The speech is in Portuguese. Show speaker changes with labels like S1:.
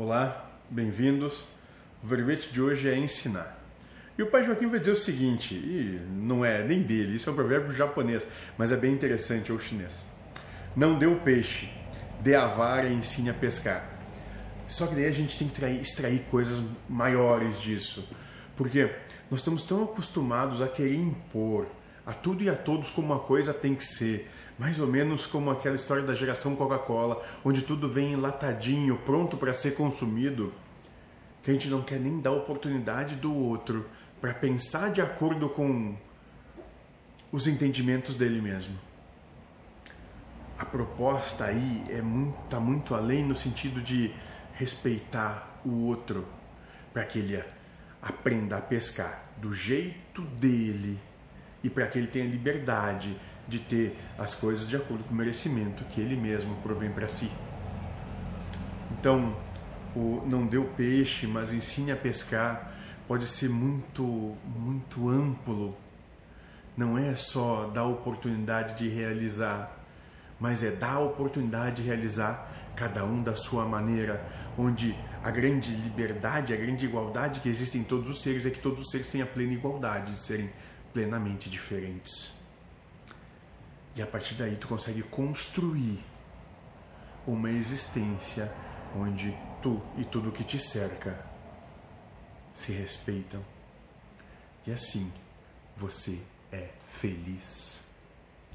S1: Olá, bem-vindos. O verbete de hoje é ensinar. E o pai Joaquim vai dizer o seguinte, e não é nem dele, isso é um provérbio japonês, mas é bem interessante, é o chinês. Não dê o peixe, dê a vara e ensine a pescar. Só que daí a gente tem que extrair coisas maiores disso. Porque nós estamos tão acostumados a querer impor a tudo e a todos como uma coisa tem que ser. Mais ou menos como aquela história da geração Coca-Cola, onde tudo vem enlatadinho, pronto para ser consumido, que a gente não quer nem dar oportunidade do outro para pensar de acordo com os entendimentos dele mesmo. A proposta aí é muito, tá muito além no sentido de respeitar o outro para que ele aprenda a pescar do jeito dele e para que ele tenha liberdade de ter as coisas de acordo com o merecimento que ele mesmo provém para si. Então, o não deu peixe, mas ensine a pescar pode ser muito, muito amplo. Não é só dar oportunidade de realizar, mas é dar oportunidade de realizar cada um da sua maneira, onde a grande liberdade, a grande igualdade que existe em todos os seres é que todos os seres têm a plena igualdade de serem plenamente diferentes. E a partir daí tu consegue construir uma existência onde tu e tudo que te cerca se respeitam. E assim você é feliz.